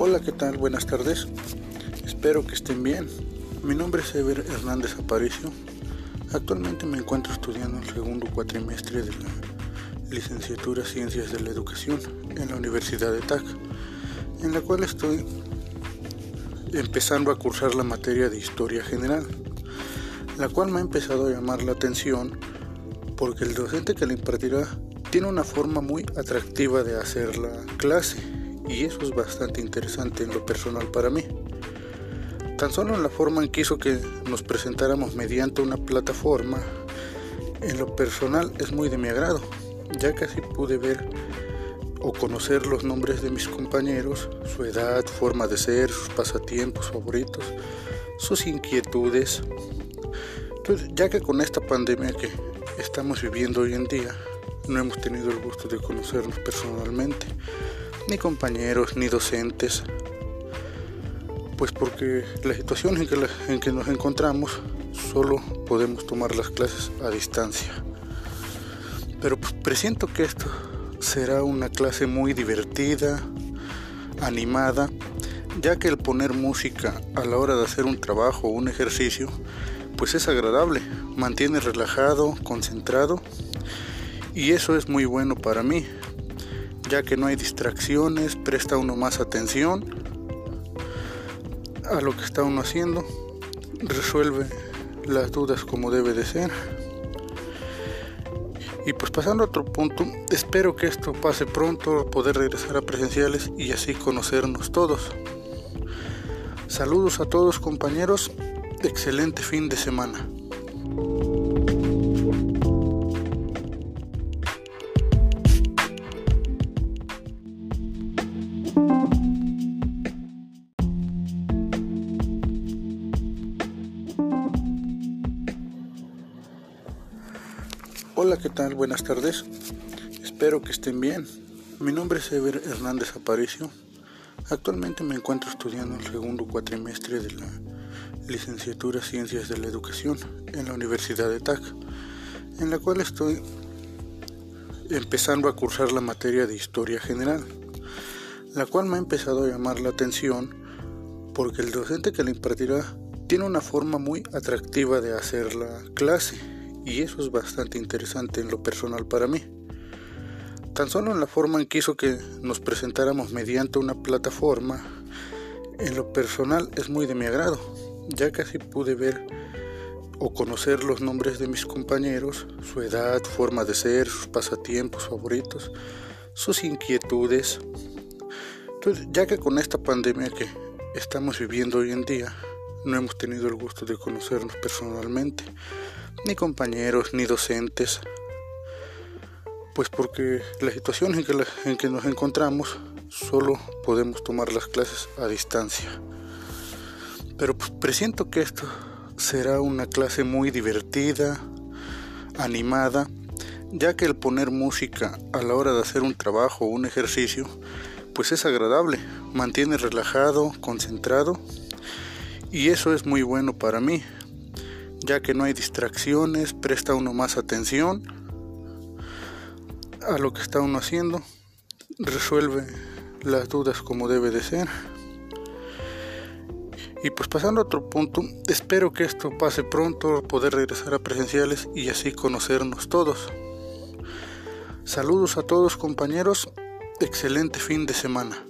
Hola, ¿qué tal? Buenas tardes. Espero que estén bien. Mi nombre es Ever Hernández Aparicio. Actualmente me encuentro estudiando el segundo cuatrimestre de la licenciatura Ciencias de la Educación en la Universidad de TAC, en la cual estoy empezando a cursar la materia de Historia General, la cual me ha empezado a llamar la atención porque el docente que la impartirá tiene una forma muy atractiva de hacer la clase y eso es bastante interesante en lo personal para mí. Tan solo en la forma en que hizo que nos presentáramos mediante una plataforma, en lo personal es muy de mi agrado, ya así pude ver o conocer los nombres de mis compañeros, su edad, forma de ser, sus pasatiempos favoritos, sus inquietudes. ya que con esta pandemia que estamos viviendo hoy en día, no hemos tenido el gusto de conocernos personalmente, ni compañeros, ni docentes, pues porque la situación en que, en que nos encontramos solo podemos tomar las clases a distancia. Pero pues presiento que esto será una clase muy divertida, animada, ya que el poner música a la hora de hacer un trabajo o un ejercicio, pues es agradable, mantiene relajado, concentrado, y eso es muy bueno para mí, ya que no hay distracciones, presta uno más atención a lo que está uno haciendo, resuelve las dudas como debe de ser. Y pues pasando a otro punto, espero que esto pase pronto, poder regresar a presenciales y así conocernos todos. Saludos a todos compañeros, excelente fin de semana. Hola, ¿qué tal? Buenas tardes. Espero que estén bien. Mi nombre es Ever Hernández Aparicio. Actualmente me encuentro estudiando el segundo cuatrimestre de la licenciatura Ciencias de la Educación en la Universidad de TAC, en la cual estoy empezando a cursar la materia de Historia General, la cual me ha empezado a llamar la atención porque el docente que la impartirá tiene una forma muy atractiva de hacer la clase y eso es bastante interesante en lo personal para mí. Tan solo en la forma en que hizo que nos presentáramos mediante una plataforma, en lo personal es muy de mi agrado, ya así pude ver o conocer los nombres de mis compañeros, su edad, forma de ser, sus pasatiempos favoritos, sus inquietudes. ya que con esta pandemia que estamos viviendo hoy en día, no hemos tenido el gusto de conocernos personalmente, ni compañeros, ni docentes, pues porque la situación en que, en que nos encontramos solo podemos tomar las clases a distancia. Pero pues presiento que esto será una clase muy divertida, animada, ya que el poner música a la hora de hacer un trabajo o un ejercicio, pues es agradable, mantiene relajado, concentrado, y eso es muy bueno para mí, ya que no hay distracciones, presta uno más atención a lo que está uno haciendo, resuelve las dudas como debe de ser. Y pues pasando a otro punto, espero que esto pase pronto, poder regresar a presenciales y así conocernos todos. Saludos a todos compañeros, excelente fin de semana.